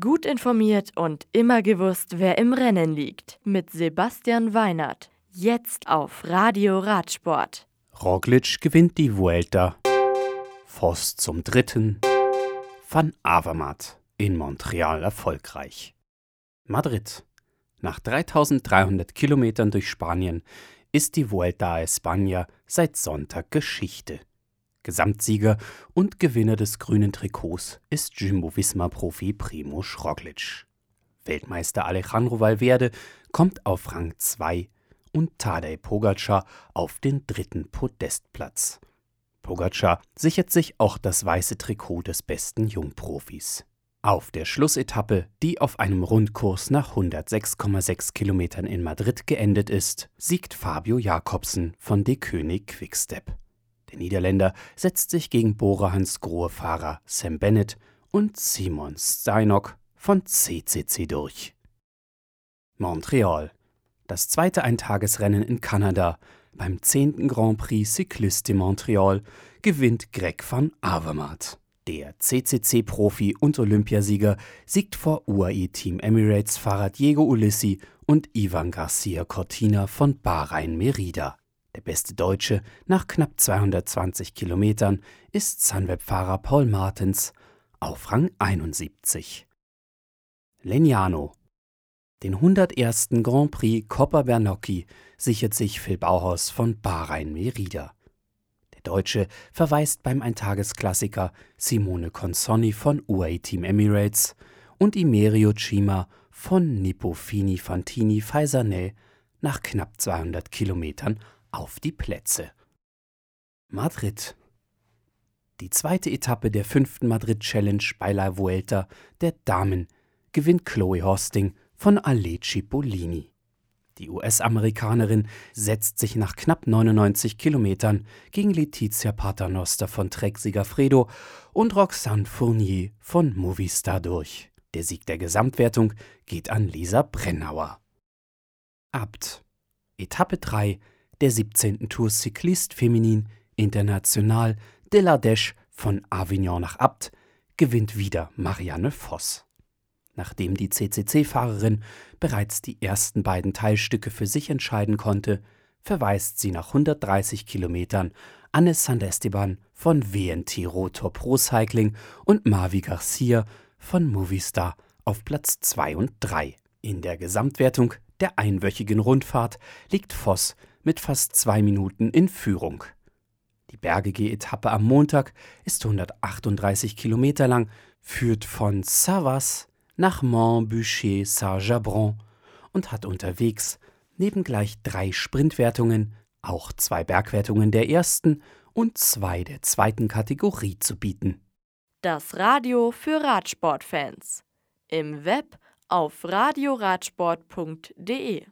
Gut informiert und immer gewusst, wer im Rennen liegt. Mit Sebastian Weinert. Jetzt auf Radio Radsport. Roglic gewinnt die Vuelta. Voss zum dritten. Van Avermaet in Montreal erfolgreich. Madrid. Nach 3300 Kilometern durch Spanien ist die Vuelta a España seit Sonntag Geschichte. Gesamtsieger und Gewinner des grünen Trikots ist Jumbo-Visma-Profi Primoz Roglic. Weltmeister Alejandro Valverde kommt auf Rang 2 und Tadej Pogacar auf den dritten Podestplatz. Pogacar sichert sich auch das weiße Trikot des besten Jungprofis. Auf der Schlussetappe, die auf einem Rundkurs nach 106,6 Kilometern in Madrid geendet ist, siegt Fabio Jakobsen von De König Quickstep. Der Niederländer setzt sich gegen Borahans Grohe-Fahrer Sam Bennett und Simon Steinok von CCC durch. Montreal. Das zweite Eintagesrennen in Kanada. Beim 10. Grand Prix Cycliste de Montreal gewinnt Greg van Avermaet. Der CCC-Profi und Olympiasieger siegt vor UAE-Team Emirates-Fahrer Diego Ulissi und Ivan Garcia Cortina von Bahrain Merida. Der beste Deutsche nach knapp 220 Kilometern ist Sunweb-Fahrer Paul Martens auf Rang 71. Legnano. Den 101. Grand Prix Coppa Bernocchi sichert sich Phil Bauhaus von Bahrain Merida. Der Deutsche verweist beim Eintagesklassiker Simone Consonni von UAE Team Emirates und Imerio Cima von Nippo Fini Fantini Faisanel nach knapp 200 Kilometern auf die Plätze. Madrid. Die zweite Etappe der fünften Madrid Challenge bei La Vuelta der Damen gewinnt Chloe Hosting von Ale Cipollini. Die US-Amerikanerin setzt sich nach knapp 99 Kilometern gegen Letizia Paternoster von Trek Sigafredo und Roxanne Fournier von Movistar durch. Der Sieg der Gesamtwertung geht an Lisa Brennauer. Abt. Etappe 3 der 17. Tour Cycliste Feminin International de la Dèche von Avignon nach Abt gewinnt wieder Marianne Voss. Nachdem die CCC-Fahrerin bereits die ersten beiden Teilstücke für sich entscheiden konnte, verweist sie nach 130 Kilometern Anne Sandesteban von WNT Rotor Pro Cycling und Mavi Garcia von Movistar auf Platz 2 und 3. In der Gesamtwertung der einwöchigen Rundfahrt liegt Voss mit fast zwei Minuten in Führung. Die bergige Etappe am Montag ist 138 Kilometer lang, führt von Savas nach Montboucher-Saint-Jabron und hat unterwegs neben gleich drei Sprintwertungen auch zwei Bergwertungen der ersten und zwei der zweiten Kategorie zu bieten. Das Radio für Radsportfans. Im Web auf radioradsport.de